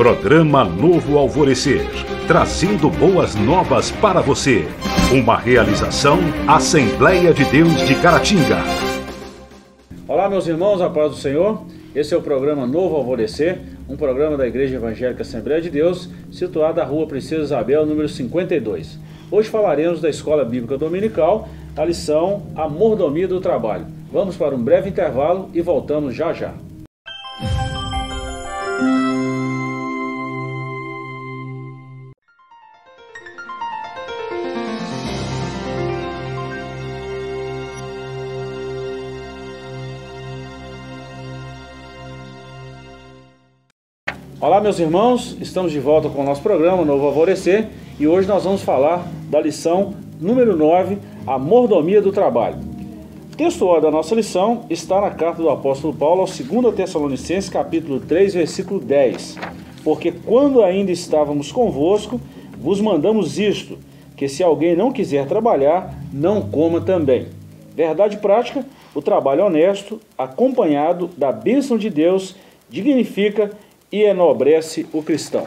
Programa Novo Alvorecer, trazendo boas novas para você. Uma realização Assembleia de Deus de Caratinga. Olá, meus irmãos, a paz do Senhor. Esse é o programa Novo Alvorecer, um programa da Igreja Evangélica Assembleia de Deus, situado na rua Princesa Isabel, número 52. Hoje falaremos da Escola Bíblica Dominical, a lição A Mordomia do Trabalho. Vamos para um breve intervalo e voltamos já já. Olá, meus irmãos, estamos de volta com o nosso programa Novo Alvorecer e hoje nós vamos falar da lição número 9, a mordomia do trabalho. O texto da nossa lição está na carta do apóstolo Paulo aos 2 Tessalonicenses, capítulo 3, versículo 10. Porque quando ainda estávamos convosco, vos mandamos isto, que se alguém não quiser trabalhar, não coma também. Verdade prática, o trabalho honesto, acompanhado da bênção de Deus, dignifica e enobrece o cristão.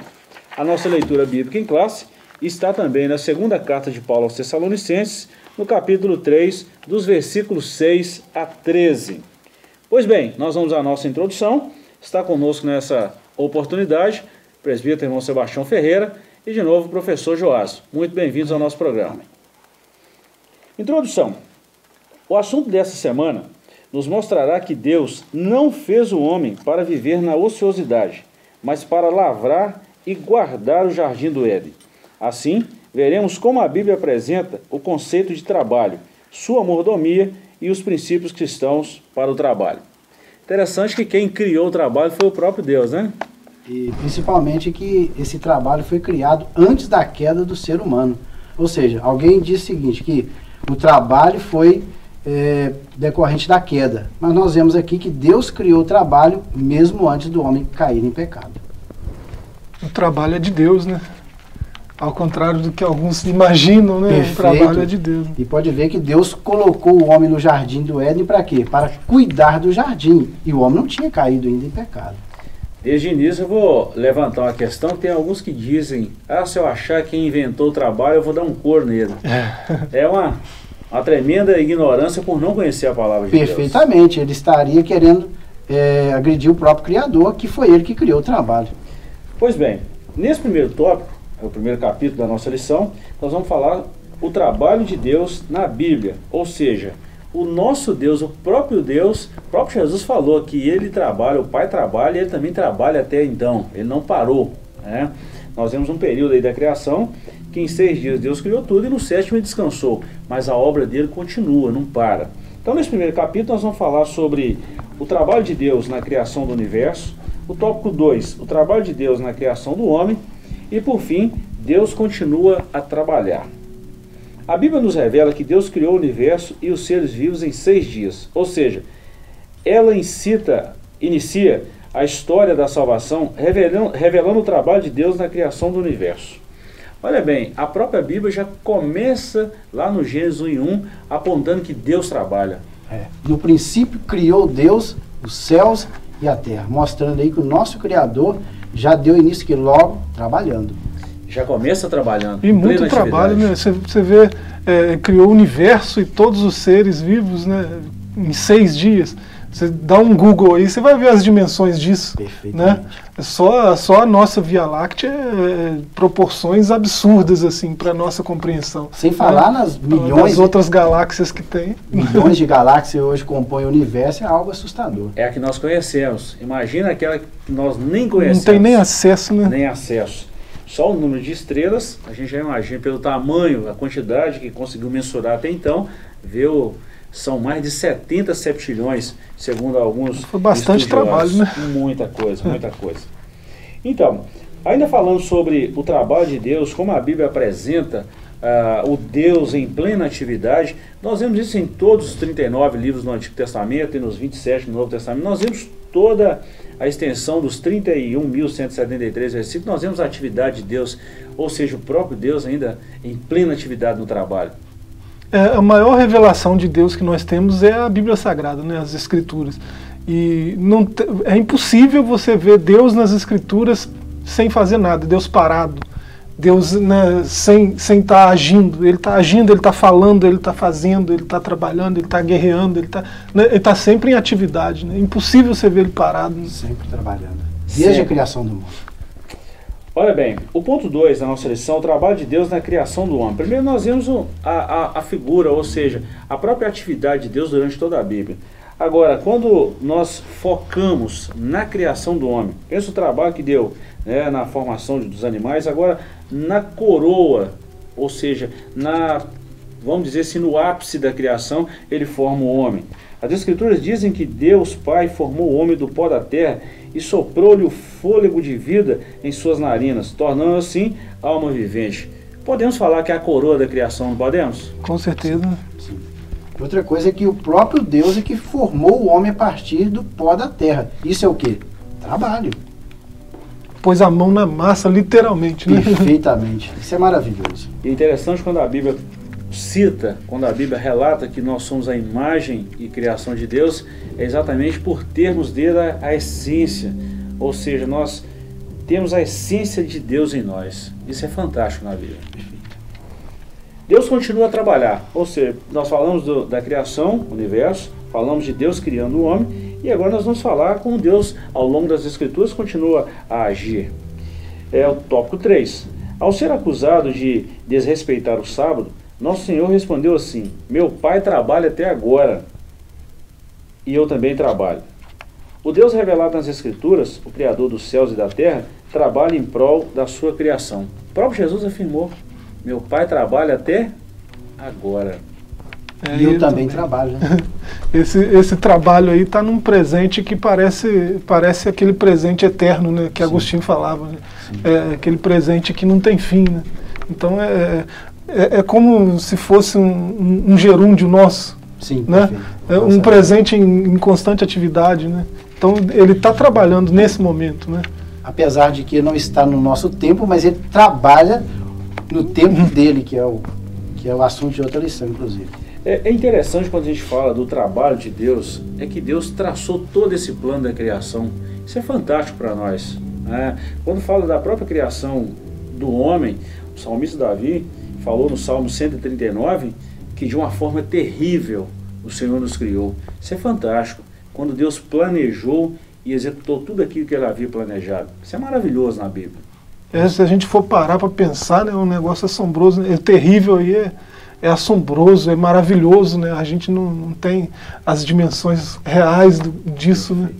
A nossa leitura bíblica em classe está também na segunda carta de Paulo aos Tessalonicenses, no capítulo 3, dos versículos 6 a 13. Pois bem, nós vamos à nossa introdução. Está conosco nessa oportunidade o presbítero irmão Sebastião Ferreira e de novo o professor Joás. Muito bem-vindos ao nosso programa. Introdução. O assunto dessa semana nos mostrará que Deus não fez o homem para viver na ociosidade, mas para lavrar e guardar o jardim do Éden. Assim, veremos como a Bíblia apresenta o conceito de trabalho, sua mordomia e os princípios cristãos para o trabalho. Interessante que quem criou o trabalho foi o próprio Deus, né? E principalmente que esse trabalho foi criado antes da queda do ser humano. Ou seja, alguém diz o seguinte, que o trabalho foi é, decorrente da queda. Mas nós vemos aqui que Deus criou o trabalho mesmo antes do homem cair em pecado. O trabalho é de Deus, né? Ao contrário do que alguns imaginam, né? Perfeito. O trabalho é de Deus. E pode ver que Deus colocou o homem no jardim do Éden para quê? Para cuidar do jardim. E o homem não tinha caído ainda em pecado. Desde o início eu vou levantar uma questão, tem alguns que dizem, ah, se eu achar quem inventou o trabalho, eu vou dar um cor nele. É, é uma, uma tremenda ignorância por não conhecer a palavra de Perfeitamente, Deus. ele estaria querendo é, agredir o próprio Criador, que foi ele que criou o trabalho. Pois bem, nesse primeiro tópico, é o primeiro capítulo da nossa lição, nós vamos falar o trabalho de Deus na Bíblia, ou seja, o nosso Deus, o próprio Deus, o próprio Jesus falou que ele trabalha, o Pai trabalha e ele também trabalha até então, ele não parou. Né? Nós temos um período aí da criação que em seis dias Deus criou tudo e no sétimo ele descansou, mas a obra dele continua, não para. Então, nesse primeiro capítulo, nós vamos falar sobre o trabalho de Deus na criação do universo, o tópico 2, o trabalho de Deus na criação do homem, e por fim, Deus continua a trabalhar. A Bíblia nos revela que Deus criou o universo e os seres vivos em seis dias, ou seja, ela incita, inicia a história da salvação, revelando, revelando o trabalho de Deus na criação do universo. Olha bem, a própria Bíblia já começa lá no Gênesis 1 1, apontando que Deus trabalha. É. No princípio criou Deus os céus e a terra, mostrando aí que o nosso Criador já deu início que logo trabalhando já começa trabalhando. E muito trabalho, né? Você, você vê, é, criou o universo e todos os seres vivos, né? Em seis dias. Você dá um Google aí, você vai ver as dimensões disso. Né? Só, só a nossa Via Láctea é proporções absurdas assim para nossa compreensão. Sem falar né? nas milhões das outras galáxias que tem. Milhões de galáxias hoje compõem o universo, é algo assustador. É a que nós conhecemos. Imagina aquela que nós nem conhecemos. Não tem nem acesso, né? Nem acesso. Só o número de estrelas, a gente já imagina pelo tamanho, a quantidade que conseguiu mensurar até então, viu, são mais de 70 septilhões, segundo alguns Foi bastante trabalho, né? Muita coisa, muita coisa. Então, ainda falando sobre o trabalho de Deus, como a Bíblia apresenta uh, o Deus em plena atividade, nós vemos isso em todos os 39 livros do Antigo Testamento e nos 27 do Novo Testamento. Nós vemos toda a extensão dos 31.173 versículos, nós vemos a atividade de Deus, ou seja, o próprio Deus ainda em plena atividade no trabalho. É, a maior revelação de Deus que nós temos é a Bíblia Sagrada, né, as Escrituras. E não é impossível você ver Deus nas Escrituras sem fazer nada, Deus parado. Deus né, sem estar tá agindo, Ele está agindo, Ele está falando, Ele está fazendo, Ele está trabalhando, Ele está guerreando, Ele está né, tá sempre em atividade. Né? Impossível você ver Ele parado. Sempre trabalhando, desde sempre. a criação do mundo. Olha bem, o ponto 2 da nossa lição, o trabalho de Deus na criação do homem. Primeiro nós vemos a, a, a figura, ou seja, a própria atividade de Deus durante toda a Bíblia. Agora, quando nós focamos na criação do homem, pensa o trabalho que deu né, na formação dos animais, agora na coroa, ou seja, na, vamos dizer assim, no ápice da criação, ele forma o homem. As escrituras dizem que Deus Pai formou o homem do pó da terra e soprou-lhe o fôlego de vida em suas narinas, tornando assim alma vivente. Podemos falar que é a coroa da criação, não podemos? Com certeza. Sim. Outra coisa é que o próprio Deus é que formou o homem a partir do pó da terra. Isso é o que? Trabalho pôs a mão na massa, literalmente. Né? Perfeitamente. Isso é maravilhoso. E é interessante quando a Bíblia cita, quando a Bíblia relata que nós somos a imagem e criação de Deus, é exatamente por termos dele a, essência. Ou seja, nós temos a essência de Deus em nós. Isso é fantástico na Bíblia. Deus continua a trabalhar. Ou seja, nós falamos do, da criação, universo, falamos de Deus criando o homem e agora nós vamos falar como Deus, ao longo das Escrituras, continua a agir. É o tópico 3. Ao ser acusado de desrespeitar o sábado, nosso Senhor respondeu assim: Meu pai trabalha até agora, e eu também trabalho. O Deus revelado nas Escrituras, o Criador dos céus e da terra, trabalha em prol da sua criação. O próprio Jesus afirmou: Meu pai trabalha até agora. É, e eu, também, também trabalho. Né? esse, esse trabalho aí está num presente que parece, parece aquele presente eterno né, que Sim. Agostinho falava. Né? É, aquele presente que não tem fim. Né? Então é, é, é como se fosse um, um, gerúndio nosso. Sim, né? É um presente em, em, constante atividade. Né? Então ele está trabalhando nesse momento. Né? Apesar de que não está no nosso tempo, mas ele trabalha no tempo uhum. dele, que é o, que é o assunto de outra lição, inclusive. É, é, interessante quando a gente fala do trabalho de Deus, é que Deus traçou todo esse plano da criação. Isso é fantástico para nós. Né? Quando fala da própria criação do homem, o salmista Davi falou no Salmo 139 que de uma forma terrível o Senhor nos criou. Isso é fantástico. Quando Deus planejou e executou tudo aquilo que ele havia planejado. Isso é maravilhoso na Bíblia. É, se a gente for parar para pensar, né, é um negócio assombroso, né? é terrível aí. É é assombroso, é maravilhoso, né? A gente não, não tem as dimensões reais do, disso, né?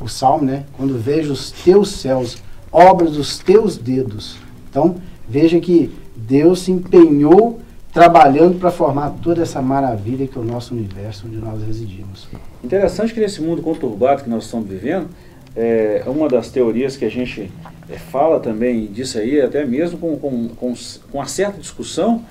O Salmo, né? Quando vejo os teus céus, obras dos teus dedos. Então, veja que Deus se empenhou trabalhando para formar toda essa maravilha que é o nosso universo onde nós residimos. Interessante que nesse mundo conturbado que nós estamos vivendo, é uma das teorias que a gente é, fala também disso aí, até mesmo com, com, com, com uma certa discussão,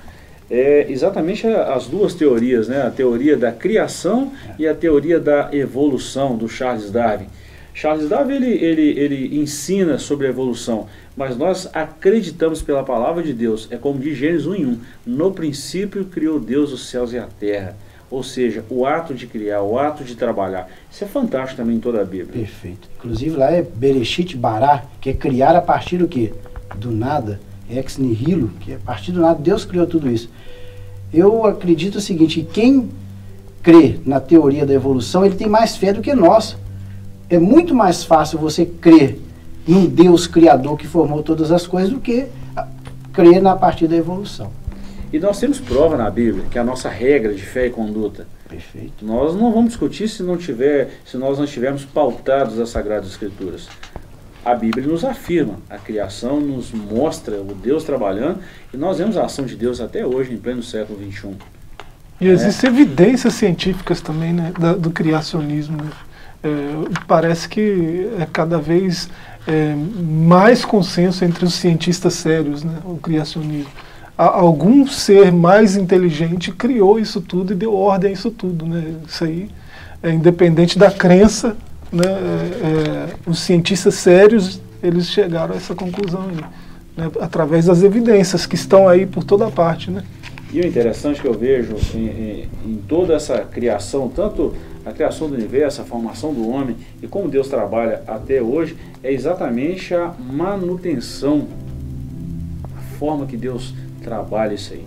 é exatamente as duas teorias, né? a teoria da criação e a teoria da evolução do Charles Darwin. Charles Darwin ele, ele, ele ensina sobre a evolução, mas nós acreditamos pela palavra de Deus. É como diz Gênesis 1 em 1. No princípio criou Deus os céus e a terra. Ou seja, o ato de criar, o ato de trabalhar. Isso é fantástico também em toda a Bíblia. Perfeito. Inclusive lá é Bereshit Bará, que é criar a partir do quê? Do nada ex nihilo, que a partir do nada Deus criou tudo isso. Eu acredito o seguinte, que quem crê na teoria da evolução, ele tem mais fé do que nós. É muito mais fácil você crer num Deus criador que formou todas as coisas do que crer na partir da evolução. E nós temos prova na Bíblia, que é a nossa regra de fé e conduta. Perfeito. Nós não vamos discutir se não tiver, se nós não estivermos pautados as Sagradas Escrituras a Bíblia nos afirma, a criação nos mostra o Deus trabalhando e nós vemos a ação de Deus até hoje, em pleno século XXI. E existem é. evidências científicas também né, do criacionismo. Né? É, parece que é cada vez é, mais consenso entre os cientistas sérios, né, o criacionismo. algum ser mais inteligente criou isso tudo e deu ordem a isso tudo. Né? Isso aí é independente da crença, né, é, é, os cientistas sérios eles chegaram a essa conclusão aí, né, através das evidências que estão aí por toda parte, né? E o interessante que eu vejo em, em, em toda essa criação, tanto a criação do universo, a formação do homem e como Deus trabalha até hoje é exatamente a manutenção, a forma que Deus trabalha isso aí.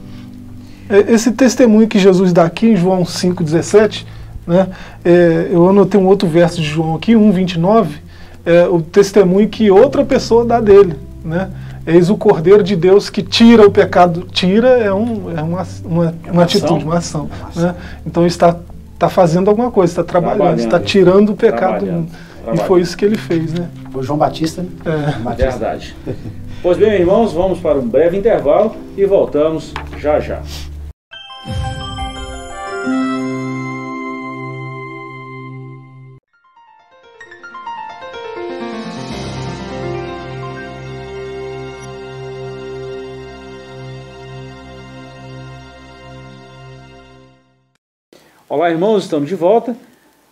É, esse testemunho que Jesus dá aqui em João 5,17, né, é, eu anotei um outro verso de João aqui, 1,29, é, o testemunho que outra pessoa dá dele. Né? Eis o Cordeiro de Deus que tira o pecado. Tira é, um, é uma, uma, uma atitude, uma ação. Né? Então está, está fazendo alguma coisa, está trabalhando, está tirando o pecado do mundo. E foi isso que ele fez, né? O João Batista, né? É. Batista. Verdade. pois bem, irmãos, vamos para um breve intervalo e voltamos já já. Olá, irmãos, estamos de volta.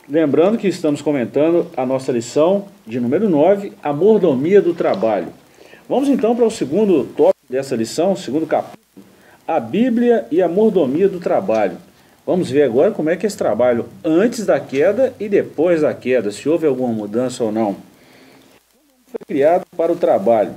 Lembrando que estamos comentando a nossa lição de número 9, a mordomia do trabalho. Vamos então para o segundo tópico dessa lição, segundo capítulo, a Bíblia e a mordomia do trabalho. Vamos ver agora como é que é esse trabalho antes da queda e depois da queda, se houve alguma mudança ou não. Foi criado para o trabalho.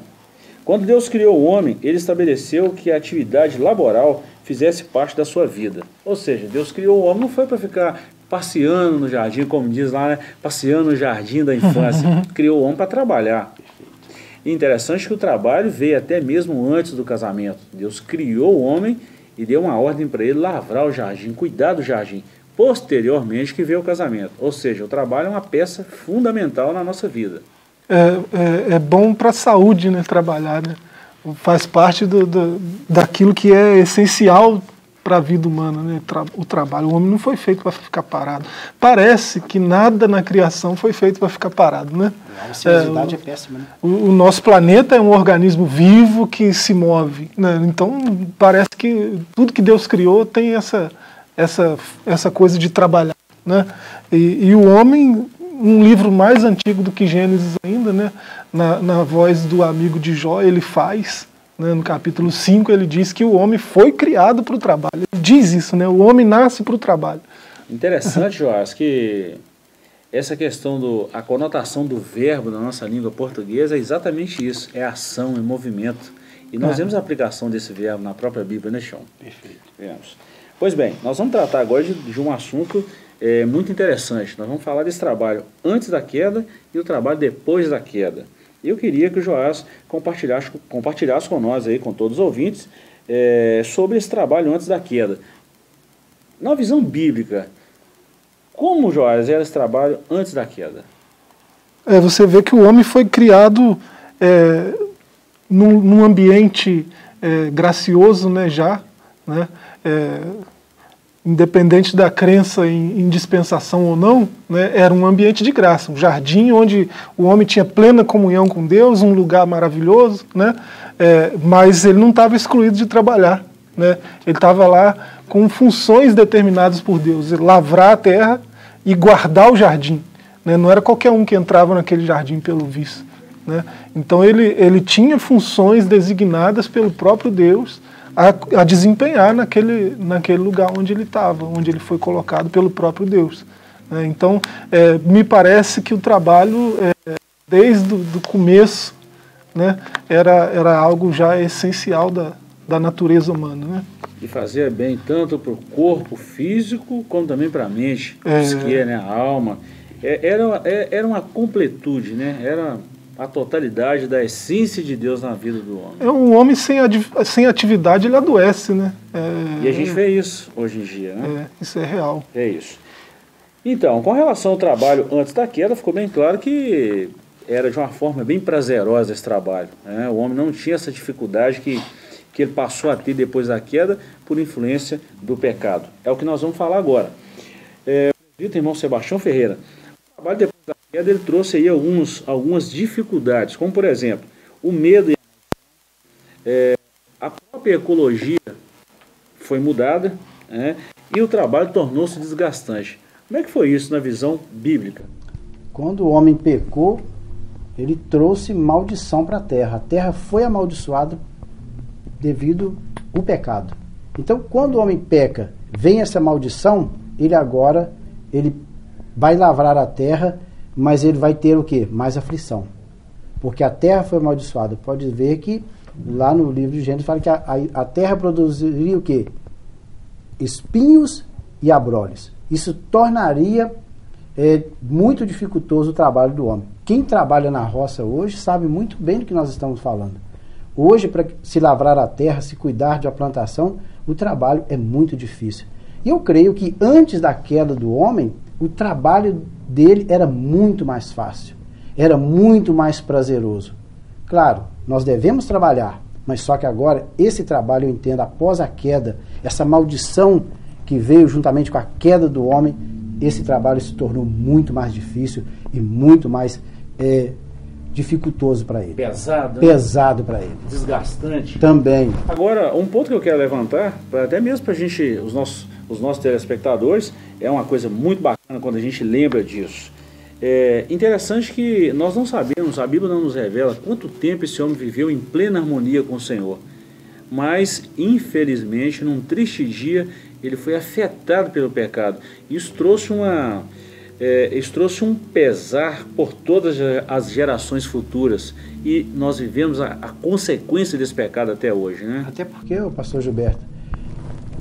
Quando Deus criou o homem, ele estabeleceu que a atividade laboral fizesse parte da sua vida. Ou seja, Deus criou o homem não foi para ficar passeando no jardim, como diz lá, né? passeando no jardim da infância. criou o homem para trabalhar. E interessante que o trabalho veio até mesmo antes do casamento. Deus criou o homem e deu uma ordem para ele lavrar o jardim, cuidar do jardim. Posteriormente que veio o casamento. Ou seja, o trabalho é uma peça fundamental na nossa vida. É, é, é bom para a saúde, né, trabalhar, né? Faz parte do, do, daquilo que é essencial para a vida humana, né? o trabalho. O homem não foi feito para ficar parado. Parece que nada na criação foi feito para ficar parado, né? A é, o, é péssima, né? O, o, nosso planeta é um organismo vivo que se move, né? Então parece que tudo que Deus criou tem essa essa essa coisa de trabalhar, né? E, e o homem um livro mais antigo do que Gênesis ainda, né? na, na voz do amigo de Jó, ele faz, né? no capítulo 5, ele diz que o homem foi criado para o trabalho. Ele diz isso, né? o homem nasce para o trabalho. Interessante, Joás, que essa questão do a conotação do verbo na nossa língua portuguesa é exatamente isso, é ação, é movimento. E nós é. vemos a aplicação desse verbo na própria Bíblia, né, Chão? Perfeito. Vemos. Pois bem, nós vamos tratar agora de, de um assunto é, muito interessante. Nós vamos falar desse trabalho antes da queda e o trabalho depois da queda. Eu queria que o Joás compartilhasse, compartilhasse com nós, aí, com todos os ouvintes, é, sobre esse trabalho antes da queda. Na visão bíblica, como, Joás, era esse trabalho antes da queda? É, você vê que o homem foi criado é, num, num ambiente é, gracioso né, já, né, é, independente da crença em, em dispensação ou não, né, era um ambiente de graça, um jardim onde o homem tinha plena comunhão com Deus, um lugar maravilhoso, né, é, mas ele não estava excluído de trabalhar. Né, ele estava lá com funções determinadas por Deus, lavrar a terra e guardar o jardim. Né, não era qualquer um que entrava naquele jardim pelo visto. Né, então ele, ele tinha funções designadas pelo próprio Deus a, a desempenhar naquele, naquele lugar onde ele estava, onde ele foi colocado pelo próprio Deus. Né? Então, é, me parece que o trabalho, é, desde o começo, né, era, era algo já essencial da, da natureza humana. Né? E fazia bem tanto para o corpo físico, como também para a mente, é, psique, né, a alma. É, era, é, era uma completude, né? era a totalidade da essência de Deus na vida do homem. É um homem sem, sem atividade, ele adoece, né? É, e a gente vê isso hoje em dia, né? É, isso é real. É isso. Então, com relação ao trabalho antes da queda, ficou bem claro que era de uma forma bem prazerosa esse trabalho. Né? O homem não tinha essa dificuldade que, que ele passou a ter depois da queda por influência do pecado. É o que nós vamos falar agora. É, o irmão Sebastião Ferreira, o trabalho depois queda ele trouxe aí alguns, algumas dificuldades, como por exemplo, o medo é, a própria ecologia foi mudada né, e o trabalho tornou-se desgastante. Como é que foi isso na visão bíblica? Quando o homem pecou, ele trouxe maldição para a terra. A terra foi amaldiçoada devido ao pecado. Então, quando o homem peca, vem essa maldição, ele agora ele vai lavrar a terra, mas ele vai ter o que? Mais aflição. Porque a terra foi amaldiçoada. Pode ver que lá no livro de Gênesis fala que a, a, a terra produziria o que? Espinhos e abrolhos. Isso tornaria é, muito dificultoso o trabalho do homem. Quem trabalha na roça hoje sabe muito bem do que nós estamos falando. Hoje, para se lavrar a terra, se cuidar de uma plantação, o trabalho é muito difícil. E eu creio que antes da queda do homem, o trabalho dele era muito mais fácil, era muito mais prazeroso. Claro, nós devemos trabalhar, mas só que agora esse trabalho eu entendo após a queda, essa maldição que veio juntamente com a queda do homem, esse trabalho se tornou muito mais difícil e muito mais é, dificultoso para ele. Pesado. Né? Pesado para ele. Desgastante. Também. Agora, um ponto que eu quero levantar, até mesmo para a gente, os nossos, os nossos telespectadores, é uma coisa muito bacana quando a gente lembra disso. É interessante que nós não sabemos, a Bíblia não nos revela quanto tempo esse homem viveu em plena harmonia com o Senhor. Mas, infelizmente, num triste dia, ele foi afetado pelo pecado. Isso trouxe uma, é, isso trouxe um pesar por todas as gerações futuras e nós vivemos a, a consequência desse pecado até hoje, né? Até porque, pastor Gilberto,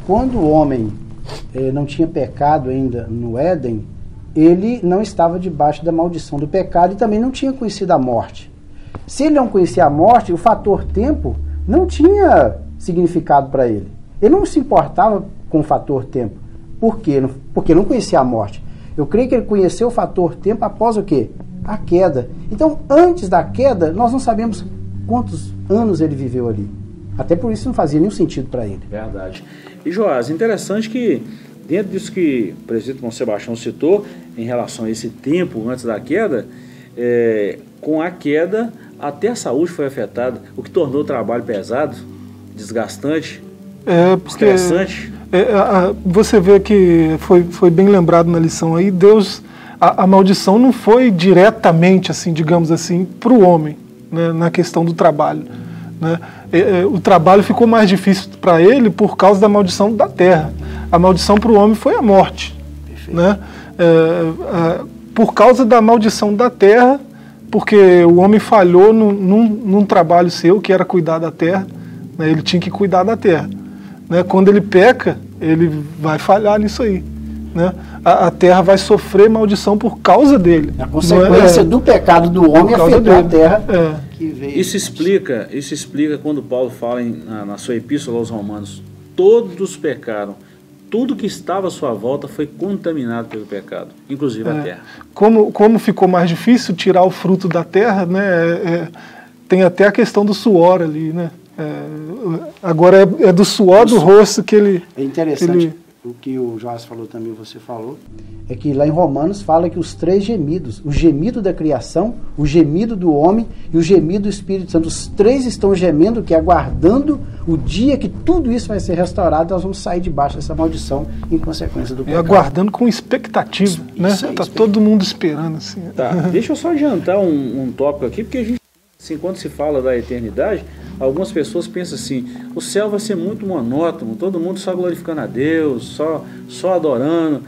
quando o homem eh, não tinha pecado ainda no Éden, ele não estava debaixo da maldição do pecado e também não tinha conhecido a morte. Se ele não conhecia a morte, o fator tempo não tinha significado para ele. Ele não se importava com o fator tempo. Por quê? Porque não conhecia a morte. Eu creio que ele conheceu o fator tempo após o quê? A queda. Então, antes da queda, nós não sabemos quantos anos ele viveu ali. Até por isso não fazia nenhum sentido para ele. Verdade. E Joás, interessante que dentro disso que o presidente Dom Sebastião citou, em relação a esse tempo antes da queda, é, com a queda até a saúde foi afetada, o que tornou o trabalho pesado, desgastante, é porque, estressante. É, a, você vê que foi, foi bem lembrado na lição aí, Deus, a, a maldição não foi diretamente, assim, digamos assim, para o homem, né, na questão do trabalho. Né? É, é, o trabalho ficou mais difícil para ele por causa da maldição da terra. A maldição para o homem foi a morte. Né? É, por causa da maldição da terra, porque o homem falhou num, num, num trabalho seu, que era cuidar da terra, né? ele tinha que cuidar da terra. Né? Quando ele peca, ele vai falhar nisso aí. Né? A, a, terra vai sofrer maldição por causa dele. A consequência é, do pecado do homem afetou dele. a terra. É. Isso explica, isso explica quando Paulo fala em, na, na sua epístola aos Romanos: todos pecaram tudo que estava à sua volta foi contaminado pelo pecado, inclusive é, a terra. Como, como ficou mais difícil tirar o fruto da terra, né, é, é tem até a questão do suor ali, né? É, agora é, é, do suor do rosto que ele. É interessante. Que ele... O que o Joás falou também, você falou, é que lá em Romanos fala que os três gemidos, o gemido da criação, o gemido do homem e o gemido do Espírito Santo, os três estão gemendo, que aguardando o dia que tudo isso vai ser restaurado, nós vamos sair debaixo dessa maldição em consequência do pecado. E aguardando com expectativa, isso, né? Isso tá todo mundo esperando assim. Tá, deixa eu só adiantar um, um tópico aqui, porque a gente, assim, quando se fala da eternidade, Algumas pessoas pensam assim: o céu vai ser muito monótono, todo mundo só glorificando a Deus, só, só adorando.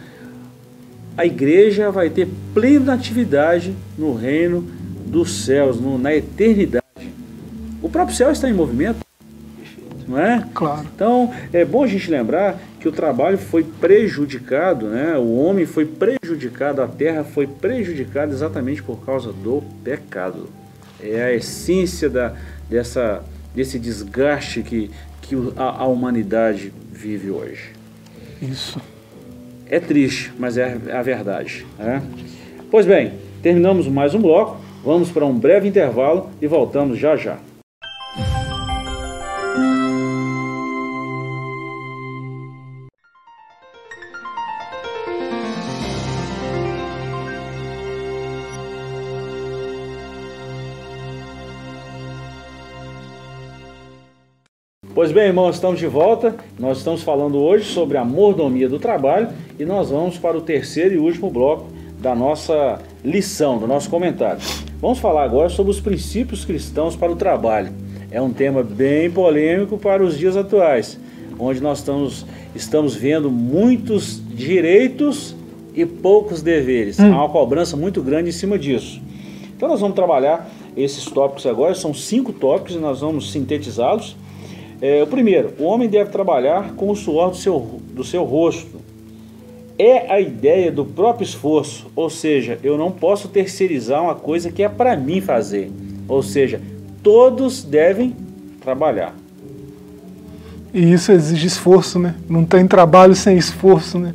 A igreja vai ter plena atividade no reino dos céus, no, na eternidade. O próprio céu está em movimento, não é? Claro. Então é bom a gente lembrar que o trabalho foi prejudicado, né? O homem foi prejudicado, a terra foi prejudicada exatamente por causa do pecado. É a essência da, dessa desse desgaste que, que a, a humanidade vive hoje. Isso. É triste, mas é, é a verdade. Né? Pois bem, terminamos mais um bloco, vamos para um breve intervalo e voltamos já já. Pois bem, irmãos, estamos de volta. Nós estamos falando hoje sobre a mordomia do trabalho e nós vamos para o terceiro e último bloco da nossa lição, do nosso comentário. Vamos falar agora sobre os princípios cristãos para o trabalho. É um tema bem polêmico para os dias atuais, onde nós estamos, estamos vendo muitos direitos e poucos deveres. Hum. Há uma cobrança muito grande em cima disso. Então nós vamos trabalhar esses tópicos agora, são cinco tópicos e nós vamos sintetizá-los. É, o primeiro, o homem deve trabalhar com o suor do seu, do seu rosto. É a ideia do próprio esforço, ou seja, eu não posso terceirizar uma coisa que é para mim fazer. Ou seja, todos devem trabalhar. E isso exige esforço, né? Não tem trabalho sem esforço, né?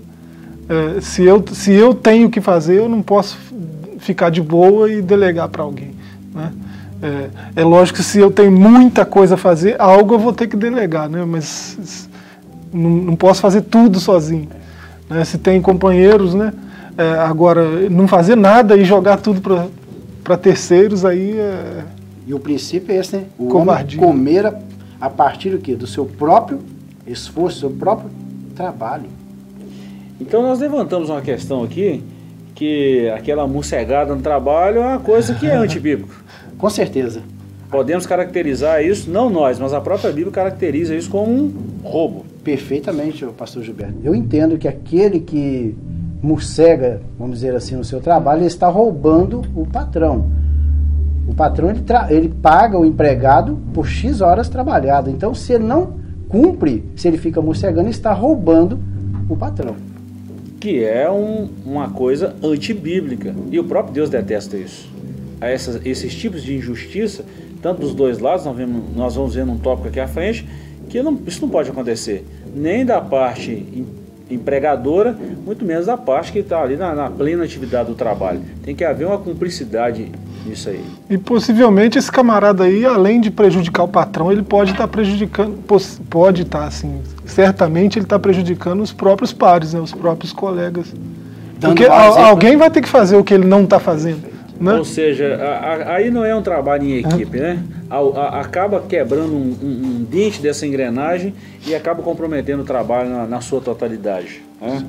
É, se, eu, se eu tenho que fazer, eu não posso ficar de boa e delegar para alguém. É, é, lógico que se eu tenho muita coisa a fazer, algo eu vou ter que delegar, né? mas não, não posso fazer tudo sozinho. Né? Se tem companheiros, né? É, agora, não fazer nada e jogar tudo para terceiros, aí é. E o princípio é esse, né? O covardia. homem comer a, a partir do quê? Do seu próprio esforço, do seu próprio trabalho. Então nós levantamos uma questão aqui, que aquela morcegada no trabalho é uma coisa que é antibíblico. Com certeza. Podemos caracterizar isso, não nós, mas a própria Bíblia caracteriza isso como um roubo. Perfeitamente, pastor Gilberto. Eu entendo que aquele que morcega, vamos dizer assim, no seu trabalho, ele está roubando o patrão. O patrão ele, ele paga o empregado por X horas trabalhadas. Então, se ele não cumpre, se ele fica morcegando, ele está roubando o patrão que é um, uma coisa antibíblica. E o próprio Deus detesta isso. A essas, esses tipos de injustiça, tanto dos dois lados, nós, vemos, nós vamos ver num tópico aqui à frente, que não, isso não pode acontecer. Nem da parte empregadora, muito menos da parte que está ali na, na plena atividade do trabalho. Tem que haver uma cumplicidade isso aí. E possivelmente esse camarada aí, além de prejudicar o patrão, ele pode estar tá prejudicando, pode estar tá, assim, certamente ele está prejudicando os próprios pares, né, os próprios colegas. Dando Porque alguém vai ter que fazer o que ele não está fazendo. Né? Ou seja, a, a, aí não é um trabalho em equipe, né? A, acaba quebrando um, um, um, dente dessa engrenagem e acaba comprometendo o trabalho na, na sua totalidade. Né?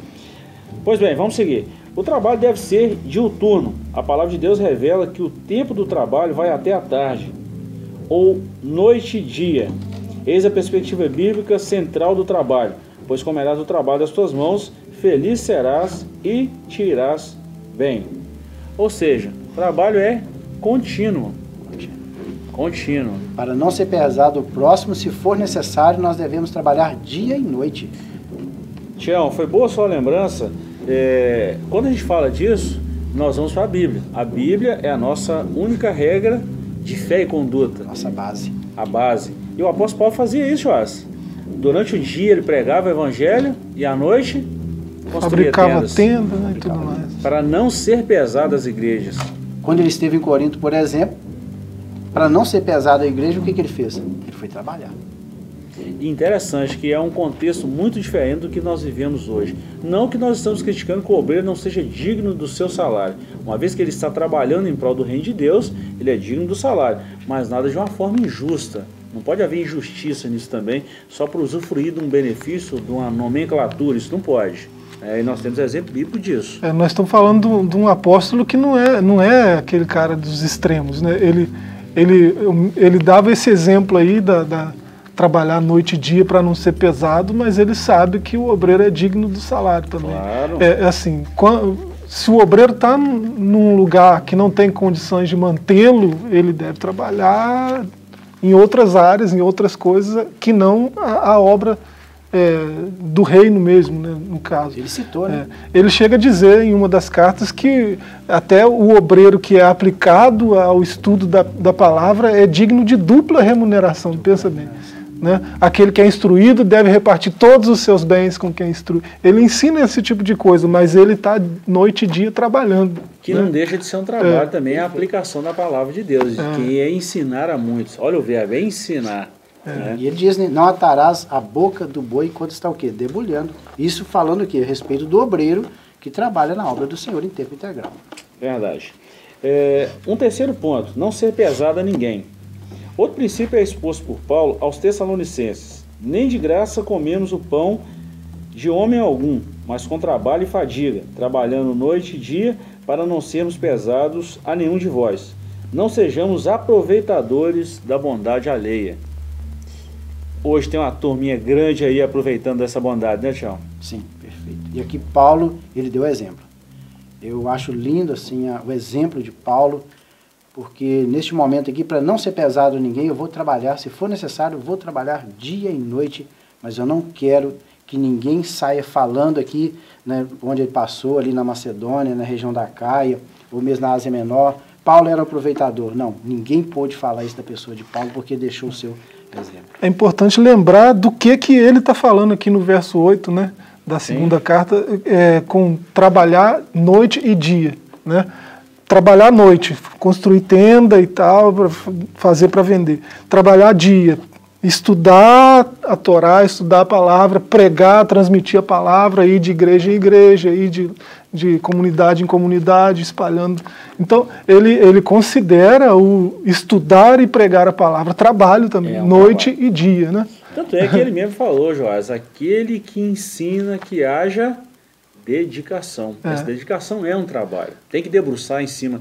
Pois bem, vamos seguir. O trabalho deve ser diuturno. A palavra de Deus revela que o tempo do trabalho vai até a tarde, ou noite e dia. Eis a perspectiva bíblica central do trabalho, pois comerás o trabalho das tuas mãos, feliz serás e te irás bem. Ou seja, trabalho é contínuo. Contínuo. Para não ser pesado o próximo, se for necessário, nós devemos trabalhar dia e noite. Tião, foi boa sua lembrança é, quando a gente fala disso, nós vamos para a Bíblia. A Bíblia é a nossa única regra de fé e conduta. Nossa base. A base. E o apóstolo Paulo fazia isso, Joás. Durante o dia ele pregava o evangelho e à noite fabricava tendas, tenda né, e tudo mais. Para não ser pesado as igrejas. Quando ele esteve em Corinto, por exemplo, para não ser pesado a igreja, o que, que ele fez? Ele foi trabalhar interessante, que é um contexto muito diferente do que nós vivemos hoje. Não que nós estamos criticando que o obreiro não seja digno do seu salário. Uma vez que ele está trabalhando em prol do reino de Deus, ele é digno do salário, mas nada de uma forma injusta. Não pode haver injustiça nisso também, só para usufruir de um benefício, de uma nomenclatura, isso não pode. É, e nós temos exemplo bíblico disso. É, nós estamos falando de um apóstolo que não é, não é aquele cara dos extremos. Né? Ele, ele, ele dava esse exemplo aí da, da trabalhar noite e dia para não ser pesado, mas ele sabe que o obreiro é digno do salário também. Claro. É, é assim, se o obreiro está num lugar que não tem condições de mantê-lo, ele deve trabalhar em outras áreas, em outras coisas que não a, a obra é, do reino mesmo, né, no caso. Ele citou, né? É, ele chega a dizer em uma das cartas que até o obreiro que é aplicado ao estudo da, da palavra é digno de dupla remuneração, pensa bem. Né? Aquele que é instruído deve repartir todos os seus bens com quem instrui. Ele ensina esse tipo de coisa, mas ele está noite e dia trabalhando. Que né? não deixa de ser um trabalho é. também a aplicação da palavra de Deus, é. que é ensinar a muitos. Olha o verbo, é ensinar. É. E ele diz, não atarás a boca do boi enquanto está o quê? Debulhando. Isso falando o quê? A respeito do obreiro que trabalha na obra do Senhor em tempo integral. Verdade. É, um terceiro ponto, não ser pesado a ninguém. Outro princípio é exposto por Paulo aos Tessalonicenses: Nem de graça comemos o pão de homem algum, mas com trabalho e fadiga, trabalhando noite e dia, para não sermos pesados a nenhum de vós. Não sejamos aproveitadores da bondade alheia. Hoje tem uma turminha grande aí aproveitando dessa bondade, né, Tião? Sim, perfeito. E aqui Paulo, ele deu exemplo. Eu acho lindo assim o exemplo de Paulo, porque neste momento aqui, para não ser pesado ninguém, eu vou trabalhar, se for necessário, eu vou trabalhar dia e noite, mas eu não quero que ninguém saia falando aqui, né, onde ele passou, ali na Macedônia, na região da Caia, ou mesmo na Ásia Menor. Paulo era aproveitador. Não, ninguém pôde falar isso da pessoa de Paulo porque deixou o seu. É importante lembrar do que, que ele está falando aqui no verso 8, né? Da segunda Sim. carta, é, com trabalhar noite e dia, né? Trabalhar noite, construir tenda e tal, para fazer para vender. Trabalhar dia, estudar a Torá, estudar a palavra, pregar, transmitir a palavra, ir de igreja em igreja, ir de, de comunidade em comunidade, espalhando. Então, ele, ele considera o estudar e pregar a palavra trabalho também, é um noite trabalho. e dia. Né? Tanto é que ele mesmo falou, Joás, aquele que ensina que haja dedicação. É. Essa dedicação é um trabalho. Tem que debruçar em cima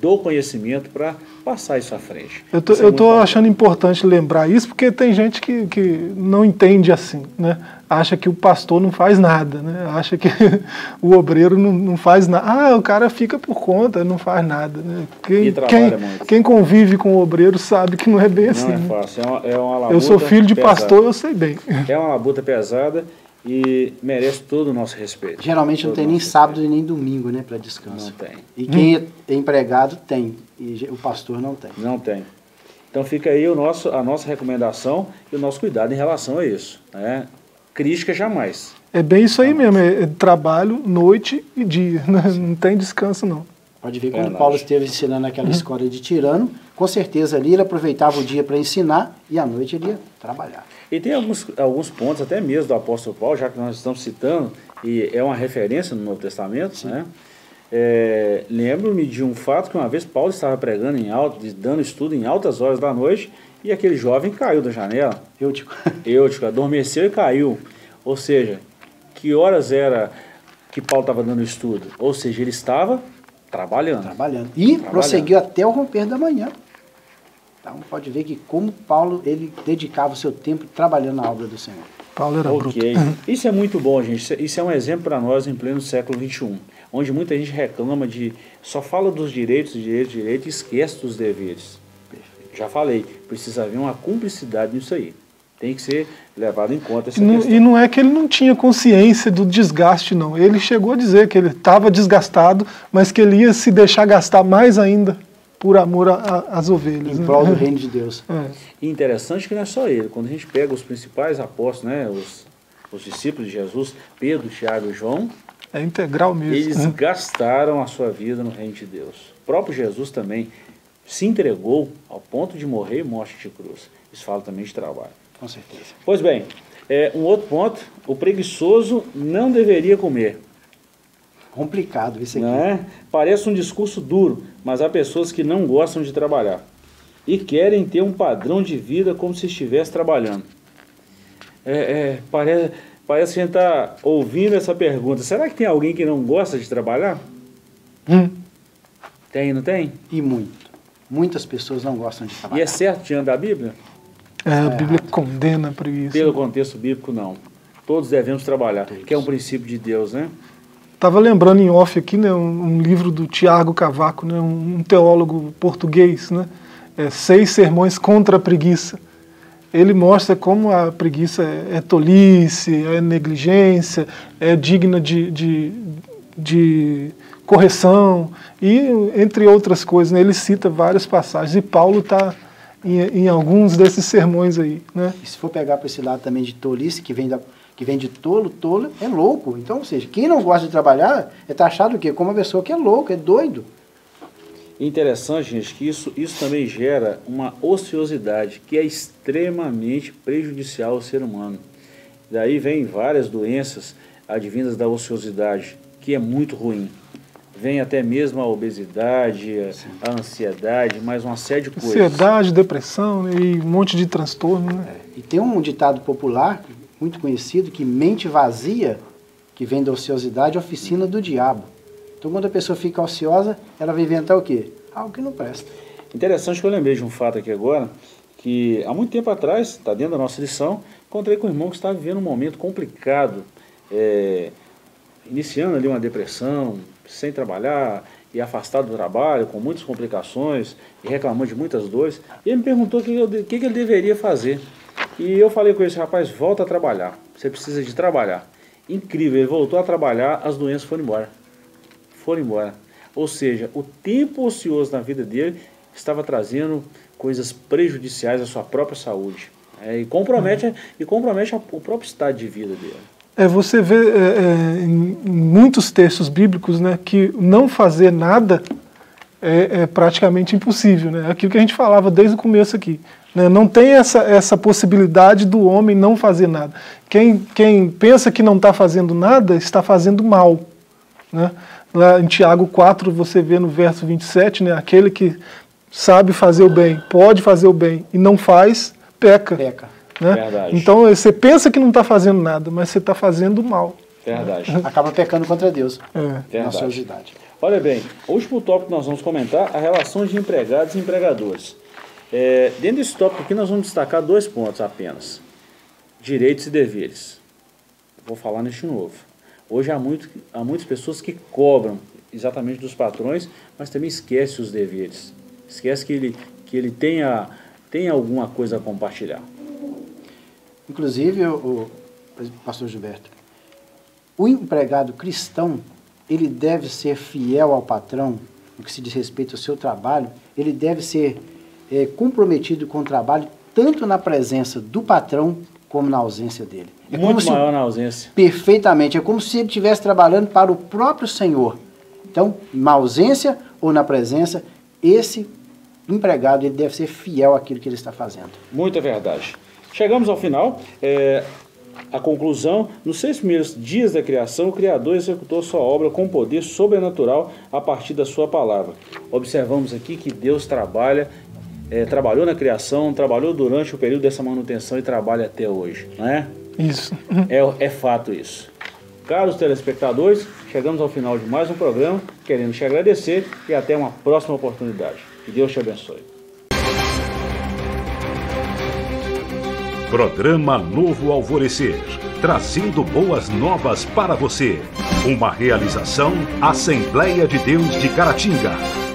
do conhecimento para passar isso à frente. Eu tô, é tô achando importante lembrar isso porque tem gente que, que não entende assim, né? Acha que o pastor não faz nada, né? Acha que o obreiro não, não faz nada. Ah, o cara fica por conta, não faz nada. Né? Quem, quem, quem, convive com o obreiro sabe que não é bem não assim. Não é fácil. É uma, é uma eu sou filho de pesada. pastor, eu sei bem. É uma labuta pesada e merece todo o nosso respeito. Geralmente todo não tem nem respeito. sábado e nem domingo, né, para descanso. Não tem. E quem hum. é empregado tem, e o pastor não tem. Não tem. Então fica aí o nosso, a nossa recomendação e o nosso cuidado em relação a isso. Né? Crítica jamais. É bem isso aí mesmo, é trabalho, noite e dia, né? não tem descanso não. Pode ver quando Paulo esteve ensinando aquela escola de tirano, com certeza ali ele aproveitava o dia para ensinar e à noite ele ia trabalhar. E tem alguns, alguns pontos, até mesmo do apóstolo Paulo, já que nós estamos citando, e é uma referência no Novo Testamento, Sim. né? É, Lembro-me de um fato que uma vez Paulo estava pregando em alto, dando estudo em altas horas da noite, e aquele jovem caiu da janela. Eutico. Eutico, adormeceu e caiu. Ou seja, que horas era que Paulo estava dando estudo? Ou seja, ele estava trabalhando. Trabalhando. E trabalhando. prosseguiu até o romper da manhã. Então pode ver que como Paulo ele dedicava o seu tempo trabalhando na obra do Senhor. Paulo era okay. bruto. Isso é muito bom, gente. Isso é um exemplo para nós em pleno século XXI, onde muita gente reclama de só fala dos direitos, direitos, direitos e esquece dos deveres. Já falei, precisa haver uma cumplicidade nisso aí. Tem que ser levado em conta essa e não, e não é que ele não tinha consciência do desgaste, não. Ele chegou a dizer que ele estava desgastado, mas que ele ia se deixar gastar mais ainda por amor às ovelhas. Em né? prol do reino de Deus. É. E interessante que não é só ele. Quando a gente pega os principais apóstolos, né, os, os discípulos de Jesus, Pedro, Tiago e João, é integral mesmo. Eles né? gastaram a sua vida no reino de Deus. O próprio Jesus também se entregou ao ponto de morrer e morte de cruz. Isso fala também de trabalho. Com certeza. Pois bem, é, um outro ponto, o preguiçoso não deveria comer. Complicado isso aqui. É? Parece um discurso duro, mas há pessoas que não gostam de trabalhar e querem ter um padrão de vida como se estivesse trabalhando. É, é, parece, parece que a gente está ouvindo essa pergunta. Será que tem alguém que não gosta de trabalhar? Hum. Tem, não tem? E muito. Muitas pessoas não gostam de trabalhar. E é certo diante da Bíblia? É, a Bíblia é condena para isso. Pelo contexto bíblico, não. Todos devemos trabalhar, Todos. que é um princípio de Deus, né? Estava lembrando em off aqui, né, um, um livro do Tiago Cavaco, né, um, um, teólogo português, né, é, Seis Sermões contra a Preguiça. Ele mostra como a preguiça é, é tolice, é negligência, é digna de, de, de correção, e entre outras coisas. Né, ele cita várias passagens, e Paulo está em, em, alguns desses sermões aí. Né? E se for pegar para esse lado também de tolice, que vem da que vem de tolo, tolo é louco. Então, ou seja, quem não gosta de trabalhar é taxado o quê? Como uma pessoa que é louco, é doido. Interessante, gente, que isso, isso também gera uma ociosidade que é extremamente prejudicial ao ser humano. Daí vem várias doenças advindas da ociosidade, que é muito ruim. Vem até mesmo a obesidade, a, a ansiedade, mais uma série de coisas. Ansiedade, depressão né, e um monte de transtorno. Né? É. E tem um ditado popular muito conhecido que mente vazia, que vem da ociosidade, é oficina do diabo. Então, quando a pessoa fica ociosa, ela vai inventar o quê? Algo que não presta. Interessante que eu lembrei de um fato aqui agora, que há muito tempo atrás, está dentro da nossa lição, encontrei com um irmão que estava vivendo um momento complicado é, iniciando ali uma depressão, sem trabalhar e afastado do trabalho, com muitas complicações e reclamando de muitas dores. E ele me perguntou o que, que, que ele deveria fazer. E eu falei com esse rapaz, volta a trabalhar. Você precisa de trabalhar. Incrível, ele voltou a trabalhar, as doenças foram embora. Foram embora. Ou seja, o tempo ocioso na vida dele estava trazendo coisas prejudiciais à sua própria saúde. É, e compromete, e compromete o próprio estado de vida dele. É, você vê é, é, em muitos textos bíblicos né, que não fazer nada é, é, praticamente impossível. Né? Aquilo que a gente falava desde o começo aqui. Né? Não tem essa, essa possibilidade do homem não fazer nada. Quem, quem pensa que não está fazendo nada está fazendo mal. Né? Lá em Tiago 4, você vê no verso 27, né, aquele que sabe fazer o bem, pode fazer o bem e não faz, peca. Peca. Né? Então você pensa que não está fazendo nada, mas você está fazendo mal. Verdade. Acaba pecando contra Deus. É. Na sua idade. Olha bem, o último tópico que nós vamos comentar a relação de empregados e empregadores. É, dentro desse tópico aqui nós vamos destacar dois pontos apenas: direitos e deveres. Vou falar neste novo. Hoje há, muito, há muitas pessoas que cobram exatamente dos patrões, mas também esquece os deveres. Esquece que ele, que ele tenha, tenha alguma coisa a compartilhar. Inclusive, o, o pastor Gilberto, o empregado cristão, ele deve ser fiel ao patrão, no que se diz respeito ao seu trabalho, ele deve ser é, comprometido com o trabalho, tanto na presença do patrão como na ausência dele. É Muito maior se, na ausência. Perfeitamente. É como se ele estivesse trabalhando para o próprio Senhor. Então, na ausência ou na presença, esse empregado ele deve ser fiel àquilo que ele está fazendo. Muita verdade. Chegamos ao final. É, a conclusão, nos seis primeiros dias da criação, o Criador executou sua obra com poder sobrenatural a partir da sua palavra. Observamos aqui que Deus trabalha, é, trabalhou na criação, trabalhou durante o período dessa manutenção e trabalha até hoje, não é? Isso. É, é fato isso. Caros telespectadores, chegamos ao final de mais um programa. Queremos te agradecer e até uma próxima oportunidade. Que Deus te abençoe. Programa Novo Alvorecer, trazendo boas novas para você. Uma realização Assembleia de Deus de Caratinga.